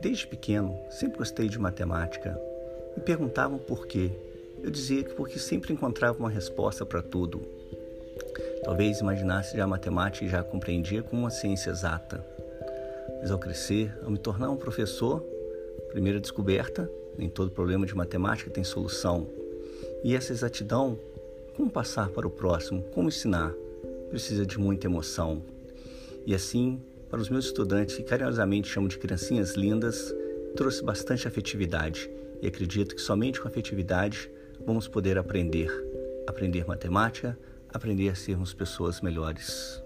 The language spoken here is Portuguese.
Desde pequeno, sempre gostei de matemática. Me perguntavam por quê. Eu dizia que porque sempre encontrava uma resposta para tudo. Talvez imaginasse já a matemática e já a compreendia como uma ciência exata. Mas ao crescer, ao me tornar um professor, primeira descoberta, nem todo problema de matemática tem solução. E essa exatidão, como passar para o próximo, como ensinar, precisa de muita emoção. E assim, para os meus estudantes, que carinhosamente chamo de criancinhas lindas, trouxe bastante afetividade e acredito que somente com afetividade vamos poder aprender. Aprender matemática, aprender a sermos pessoas melhores.